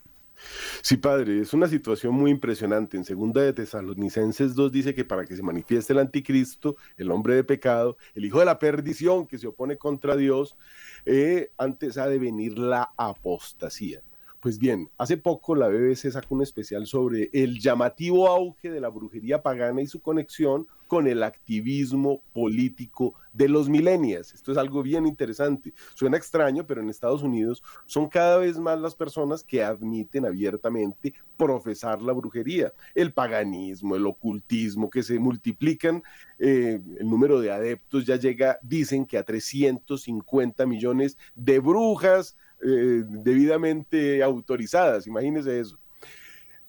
Sí, padre, es una situación muy impresionante. En segunda de Tesalonicenses 2 dice que para que se manifieste el anticristo, el hombre de pecado, el hijo de la perdición que se opone contra Dios, eh, antes ha de venir la apostasía. Pues bien, hace poco la BBC sacó un especial sobre el llamativo auge de la brujería pagana y su conexión con el activismo político de los millennials. Esto es algo bien interesante. Suena extraño, pero en Estados Unidos son cada vez más las personas que admiten abiertamente profesar la brujería, el paganismo, el ocultismo, que se multiplican. Eh, el número de adeptos ya llega, dicen que a 350 millones de brujas eh, debidamente autorizadas, imagínense eso.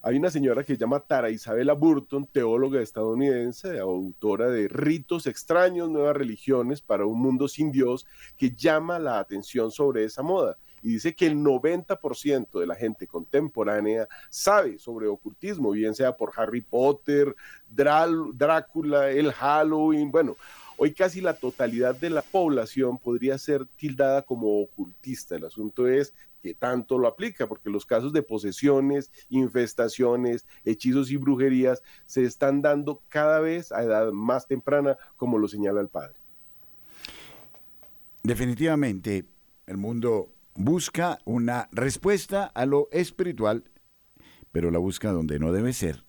Hay una señora que se llama Tara Isabella Burton, teóloga estadounidense, autora de Ritos extraños, nuevas religiones para un mundo sin Dios, que llama la atención sobre esa moda y dice que el 90% de la gente contemporánea sabe sobre ocultismo, bien sea por Harry Potter, Drácula, el Halloween, bueno, Hoy casi la totalidad de la población podría ser tildada como ocultista. El asunto es que tanto lo aplica, porque los casos de posesiones, infestaciones, hechizos y brujerías se están dando cada vez a edad más temprana, como lo señala el padre. Definitivamente, el mundo busca una respuesta a lo espiritual, pero la busca donde no debe ser.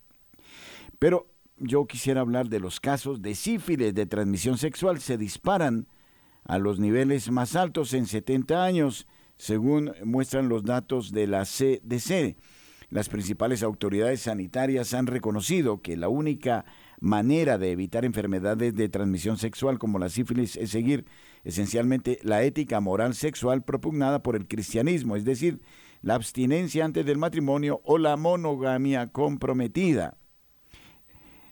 Pero yo quisiera hablar de los casos de sífilis de transmisión sexual. Se disparan a los niveles más altos en 70 años, según muestran los datos de la CDC. Las principales autoridades sanitarias han reconocido que la única manera de evitar enfermedades de transmisión sexual como la sífilis es seguir esencialmente la ética moral sexual propugnada por el cristianismo, es decir, la abstinencia antes del matrimonio o la monogamia comprometida.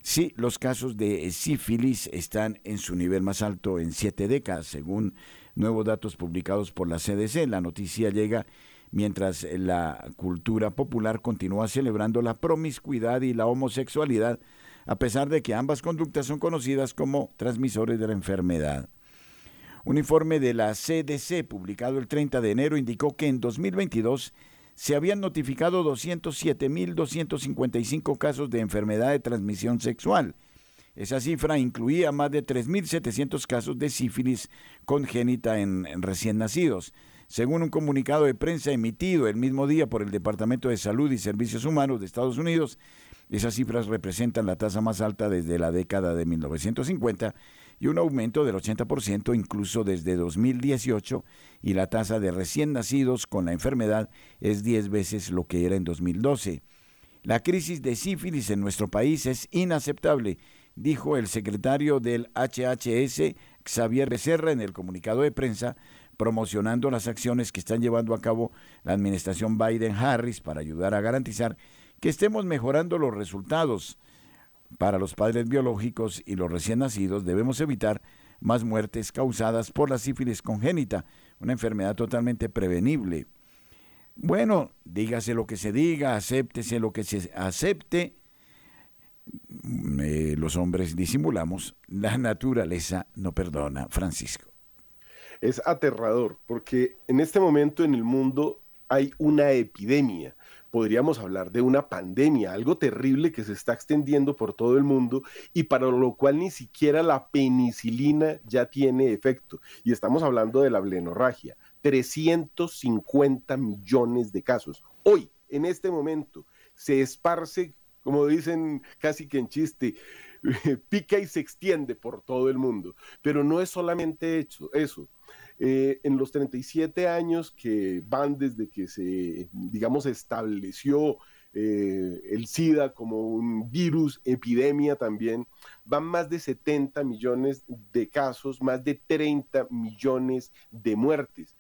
Sí, los casos de sífilis están en su nivel más alto en siete décadas, según nuevos datos publicados por la CDC. La noticia llega mientras la cultura popular continúa celebrando la promiscuidad y la homosexualidad, a pesar de que ambas conductas son conocidas como transmisores de la enfermedad. Un informe de la CDC publicado el 30 de enero indicó que en 2022 se habían notificado 207.255 casos de enfermedad de transmisión sexual. Esa cifra incluía más de 3.700 casos de sífilis congénita en, recién nacidos. Según un comunicado de prensa emitido el mismo día por el Departamento de Salud y Servicios Humanos de Estados Unidos, esas cifras representan la tasa más alta desde la década de 1950 y un aumento del 80% incluso desde 2018 y la tasa de recién nacidos con la enfermedad es 10 veces lo que era en 2012. La crisis de sífilis en nuestro país es inaceptable, dijo el secretario del HHS, Xavier Becerra, en el comunicado de prensa, promocionando las acciones que están llevando a cabo la administración Biden-Harris para ayudar a garantizar que estemos mejorando los resultados. Para los padres biológicos y los recién nacidos debemos evitar más muertes causadas por la sífilis congénita, una enfermedad totalmente prevenible. Bueno, dígase lo que se diga, acéptese lo que se acepte. Mm, eh, los hombres disimulamos, la naturaleza no perdona, Francisco. Es aterrador, porque en este momento en el mundo hay una epidemia podríamos hablar de una pandemia, algo terrible que se está extendiendo por todo el mundo y para lo cual ni siquiera la penicilina ya tiene efecto. Y estamos hablando de la blenorragia, 350 millones de casos. Hoy, en este momento, se esparce, como dicen casi que en chiste, pica y se extiende por todo el mundo. Pero no es solamente eso, eso eh, en los 37 años que van desde que se, digamos, estableció eh, el SIDA como un virus, epidemia también, van más de 70 millones de casos, más de 30 millones de muertes.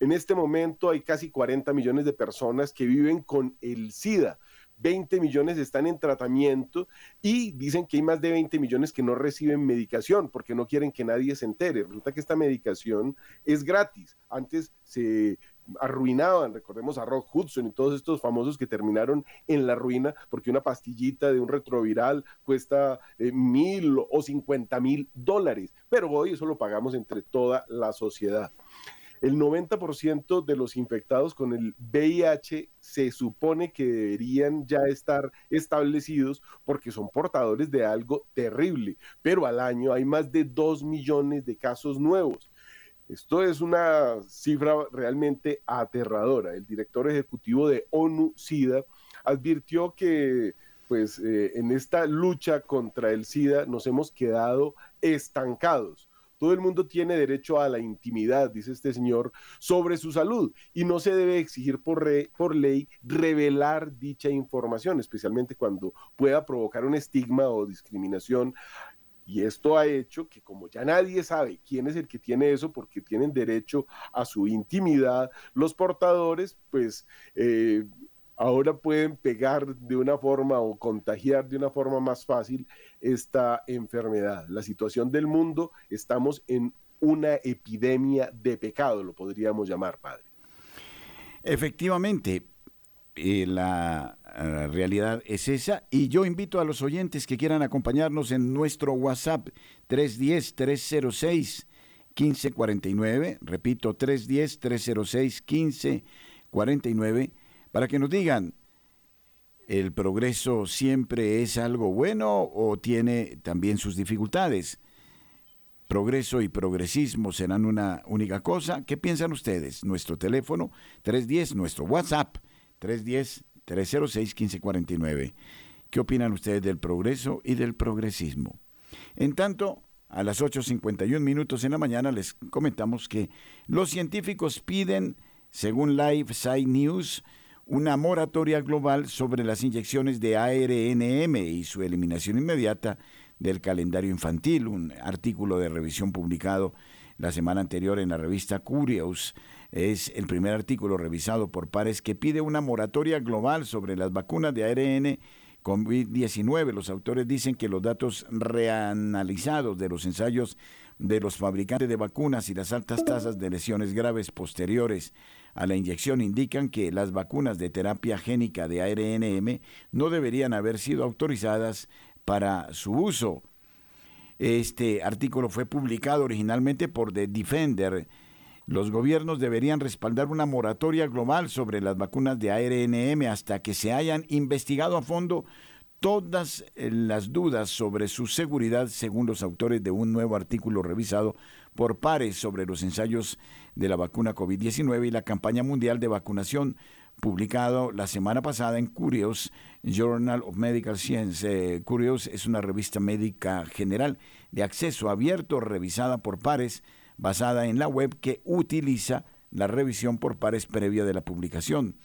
En este momento hay casi 40 millones de personas que viven con el SIDA. 20 millones están en tratamiento y dicen que hay más de 20 millones que no reciben medicación porque no quieren que nadie se entere. Resulta que esta medicación es gratis. Antes se arruinaban, recordemos a Rock Hudson y todos estos famosos que terminaron en la ruina porque una pastillita de un retroviral cuesta eh, mil o cincuenta mil dólares, pero hoy eso lo pagamos entre toda la sociedad. El 90% de los infectados con el VIH se supone que deberían ya estar establecidos porque son portadores de algo terrible, pero al año hay más de 2 millones de casos nuevos. Esto es una cifra realmente aterradora. El director ejecutivo de ONU SIDA advirtió que pues eh, en esta lucha contra el SIDA nos hemos quedado estancados todo el mundo tiene derecho a la intimidad, dice este señor, sobre su salud y no se debe exigir por, por ley revelar dicha información, especialmente cuando pueda provocar un estigma o discriminación. Y esto ha hecho que como ya nadie sabe quién es el que tiene eso, porque tienen derecho a su intimidad, los portadores, pues eh, ahora pueden pegar de una forma o contagiar de una forma más fácil esta enfermedad. La situación del mundo, estamos en una epidemia de pecado, lo podríamos llamar, padre. Efectivamente, eh, la eh, realidad es esa y yo invito a los oyentes que quieran acompañarnos en nuestro WhatsApp 310-306-1549, repito, 310-306-1549 para que nos digan, ¿el progreso siempre es algo bueno o tiene también sus dificultades? ¿Progreso y progresismo serán una única cosa? ¿Qué piensan ustedes? Nuestro teléfono 310, nuestro WhatsApp 310-306-1549. ¿Qué opinan ustedes del progreso y del progresismo? En tanto, a las 8.51 minutos en la mañana les comentamos que los científicos piden, según Live Side News, una moratoria global sobre las inyecciones de ARNM y su eliminación inmediata del calendario infantil, un artículo de revisión publicado la semana anterior en la revista Curious. Es el primer artículo revisado por pares que pide una moratoria global sobre las vacunas de ARN COVID-19. Los autores dicen que los datos reanalizados de los ensayos de los fabricantes de vacunas y las altas tasas de lesiones graves posteriores a la inyección indican que las vacunas de terapia génica de ARNM no deberían haber sido autorizadas para su uso. Este artículo fue publicado originalmente por The Defender. Los gobiernos deberían respaldar una moratoria global sobre las vacunas de ARNM hasta que se hayan investigado a fondo todas las dudas sobre su seguridad según los autores de un nuevo artículo revisado por pares sobre los ensayos de la vacuna COVID-19 y la campaña mundial de vacunación publicado la semana pasada en Curious Journal of Medical Science. Eh, Curious es una revista médica general de acceso abierto revisada por pares basada en la web que utiliza la revisión por pares previa de la publicación.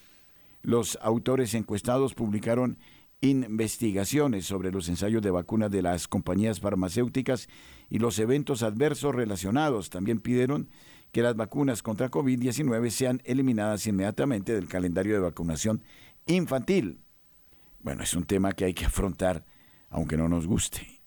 Los autores encuestados publicaron investigaciones sobre los ensayos de vacunas de las compañías farmacéuticas y los eventos adversos relacionados. También pidieron que las vacunas contra COVID-19 sean eliminadas inmediatamente del calendario de vacunación infantil. Bueno, es un tema que hay que afrontar, aunque no nos guste.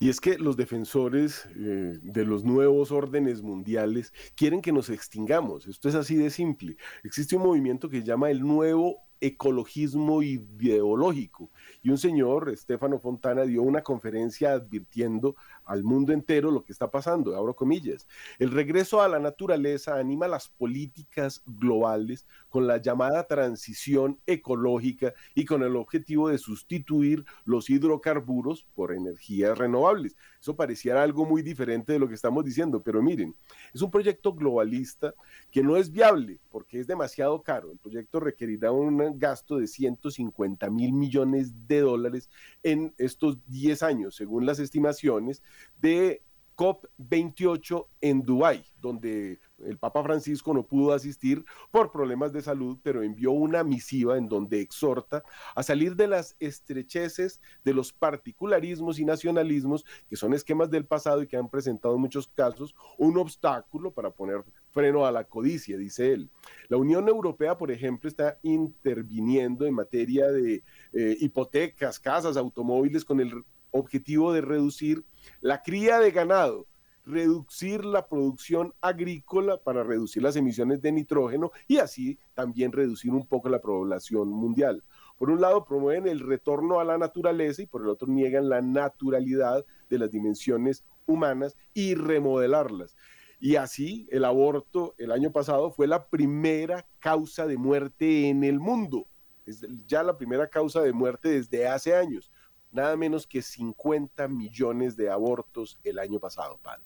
Y es que los defensores eh, de los nuevos órdenes mundiales quieren que nos extingamos. Esto es así de simple. Existe un movimiento que se llama el nuevo ecologismo ideológico. Y un señor, Estefano Fontana, dio una conferencia advirtiendo al mundo entero lo que está pasando, abro comillas. El regreso a la naturaleza anima las políticas globales con la llamada transición ecológica y con el objetivo de sustituir los hidrocarburos por energías renovables. Eso pareciera algo muy diferente de lo que estamos diciendo, pero miren, es un proyecto globalista que no es viable porque es demasiado caro. El proyecto requerirá un gasto de 150 mil millones de dólares en estos 10 años, según las estimaciones de COP28 en Dubái, donde el Papa Francisco no pudo asistir por problemas de salud, pero envió una misiva en donde exhorta a salir de las estrecheces de los particularismos y nacionalismos, que son esquemas del pasado y que han presentado en muchos casos un obstáculo para poner freno a la codicia, dice él. La Unión Europea, por ejemplo, está interviniendo en materia de eh, hipotecas, casas, automóviles con el objetivo de reducir la cría de ganado, reducir la producción agrícola para reducir las emisiones de nitrógeno y así también reducir un poco la población mundial. Por un lado promueven el retorno a la naturaleza y por el otro niegan la naturalidad de las dimensiones humanas y remodelarlas. Y así el aborto el año pasado fue la primera causa de muerte en el mundo. Es ya la primera causa de muerte desde hace años nada menos que 50 millones de abortos el año pasado, padre.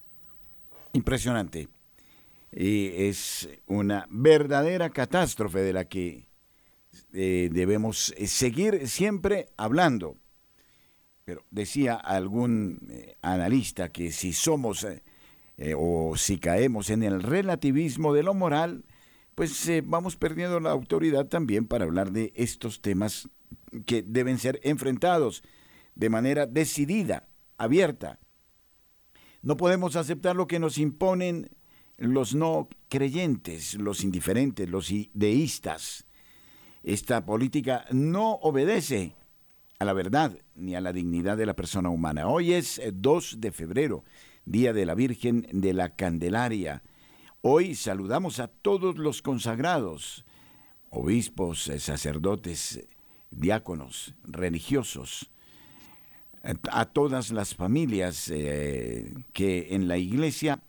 Impresionante. Y es una verdadera catástrofe de la que eh, debemos eh, seguir siempre hablando. Pero decía algún eh, analista que si somos o si caemos en el relativismo de lo moral, pues vamos perdiendo la autoridad también para hablar de estos temas que deben ser enfrentados de manera decidida, abierta. No podemos aceptar lo que nos imponen los no creyentes, los indiferentes, los deístas. Esta política no obedece a la verdad ni a la dignidad de la persona humana. Hoy es 2 de febrero, Día de la Virgen de la Candelaria. Hoy saludamos a todos los consagrados, obispos, sacerdotes, diáconos, religiosos, a todas las familias eh, que en la iglesia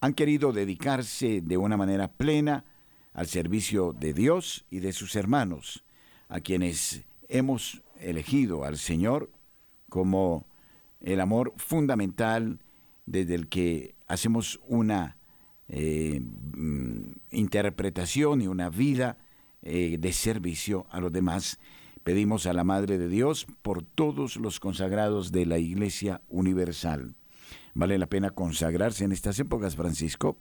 han querido dedicarse de una manera plena al servicio de Dios y de sus hermanos, a quienes hemos elegido al Señor como el amor fundamental desde el que hacemos una eh, mm, interpretación y una vida eh, de servicio a los demás Pedimos a la Madre de Dios por todos los consagrados de la Iglesia Universal. ¿Vale la pena consagrarse en estas épocas, Francisco?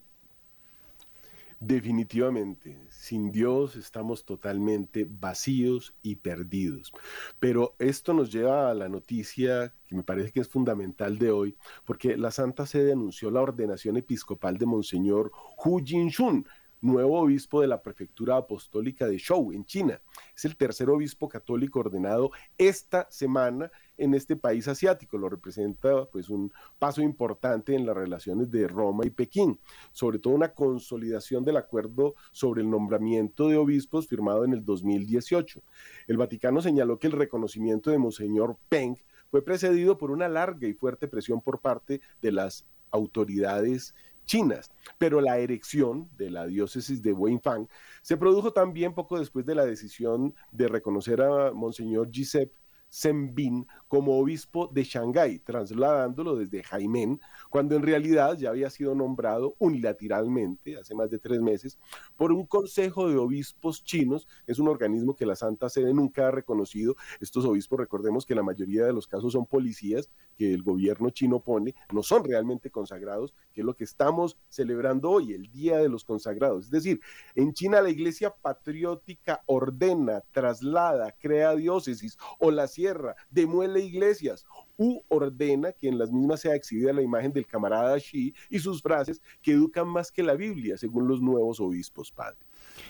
Definitivamente, sin Dios estamos totalmente vacíos y perdidos. Pero esto nos lleva a la noticia que me parece que es fundamental de hoy, porque la Santa Sede anunció la ordenación episcopal de Monseñor Hu Jinshun, nuevo obispo de la prefectura apostólica de Shou, en China. Es el tercer obispo católico ordenado esta semana en este país asiático. Lo representa pues un paso importante en las relaciones de Roma y Pekín, sobre todo una consolidación del acuerdo sobre el nombramiento de obispos firmado en el 2018. El Vaticano señaló que el reconocimiento de Monseñor Peng fue precedido por una larga y fuerte presión por parte de las autoridades chinas. Pero la erección de la diócesis de Weifang se produjo también poco después de la decisión de reconocer a Monseñor Giuseppe Zembin como obispo de Shanghái, trasladándolo desde Jaimén, cuando en realidad ya había sido nombrado unilateralmente, hace más de tres meses, por un consejo de obispos chinos, es un organismo que la Santa Sede nunca ha reconocido. Estos obispos, recordemos que la mayoría de los casos son policías que el gobierno chino pone, no son realmente consagrados, que es lo que estamos celebrando hoy, el Día de los Consagrados. Es decir, en China la Iglesia patriótica ordena, traslada, crea diócesis o la sierra, demuele iglesias u ordena que en las mismas sea exhibida la imagen del camarada Xi y sus frases que educan más que la Biblia, según los nuevos obispos, padre.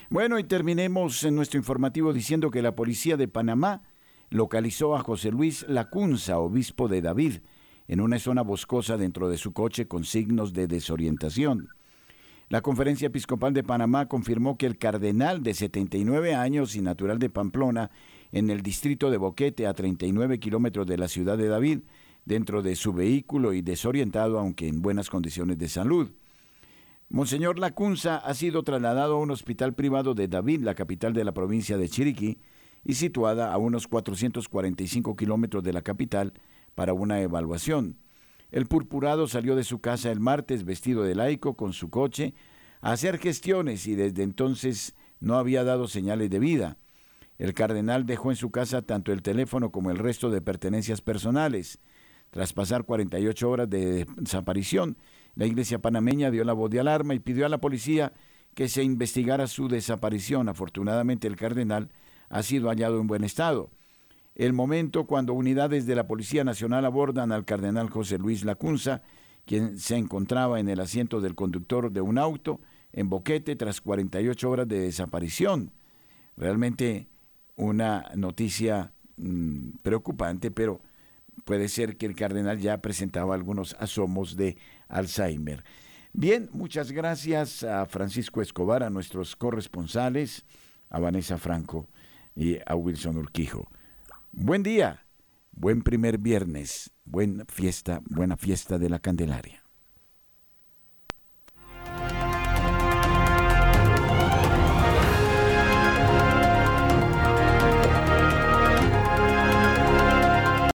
Bueno, y terminemos en nuestro informativo diciendo que la policía de Panamá localizó a José Luis Lacunza, obispo de David, en una zona boscosa dentro de su coche con signos de desorientación. La Conferencia Episcopal de Panamá confirmó que el cardenal de 79 años y natural de Pamplona, en el distrito de Boquete, a 39 kilómetros de la ciudad de David, dentro de su vehículo y desorientado, aunque en buenas condiciones de salud. Monseñor Lacunza ha sido trasladado a un hospital privado de David, la capital de la provincia de Chiriquí, y situada a unos 445 kilómetros de la capital, para una evaluación. El purpurado salió de su casa el martes vestido de laico con su coche a hacer gestiones y desde entonces no había dado señales de vida. El cardenal dejó en su casa tanto el teléfono como el resto de pertenencias personales. Tras pasar 48 horas de desaparición, la iglesia panameña dio la voz de alarma y pidió a la policía que se investigara su desaparición. Afortunadamente el cardenal ha sido hallado en buen estado. El momento cuando unidades de la Policía Nacional abordan al cardenal José Luis Lacunza, quien se encontraba en el asiento del conductor de un auto en Boquete tras 48 horas de desaparición. Realmente una noticia mm, preocupante, pero puede ser que el cardenal ya presentaba algunos asomos de Alzheimer. Bien, muchas gracias a Francisco Escobar, a nuestros corresponsales, a Vanessa Franco y a Wilson Urquijo. Buen día, buen primer viernes, buena fiesta, buena fiesta de la Candelaria.